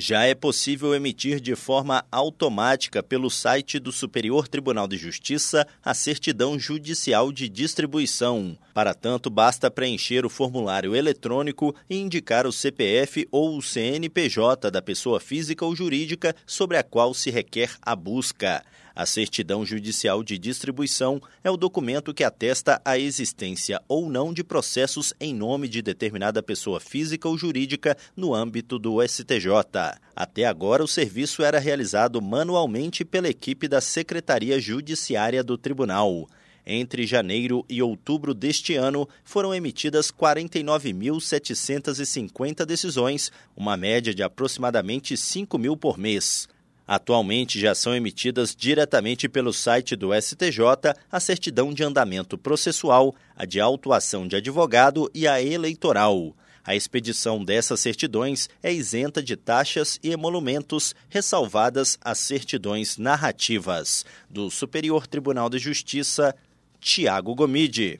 Já é possível emitir de forma automática pelo site do Superior Tribunal de Justiça a certidão judicial de distribuição. Para tanto, basta preencher o formulário eletrônico e indicar o CPF ou o CNPJ da pessoa física ou jurídica sobre a qual se requer a busca. A certidão judicial de distribuição é o documento que atesta a existência ou não de processos em nome de determinada pessoa física ou jurídica no âmbito do STJ. Até agora, o serviço era realizado manualmente pela equipe da Secretaria Judiciária do Tribunal. Entre janeiro e outubro deste ano, foram emitidas 49.750 decisões, uma média de aproximadamente 5 mil por mês. Atualmente já são emitidas diretamente pelo site do STJ a certidão de andamento processual, a de autuação de advogado e a eleitoral. A expedição dessas certidões é isenta de taxas e emolumentos, ressalvadas as certidões narrativas. Do Superior Tribunal de Justiça, Tiago Gomide.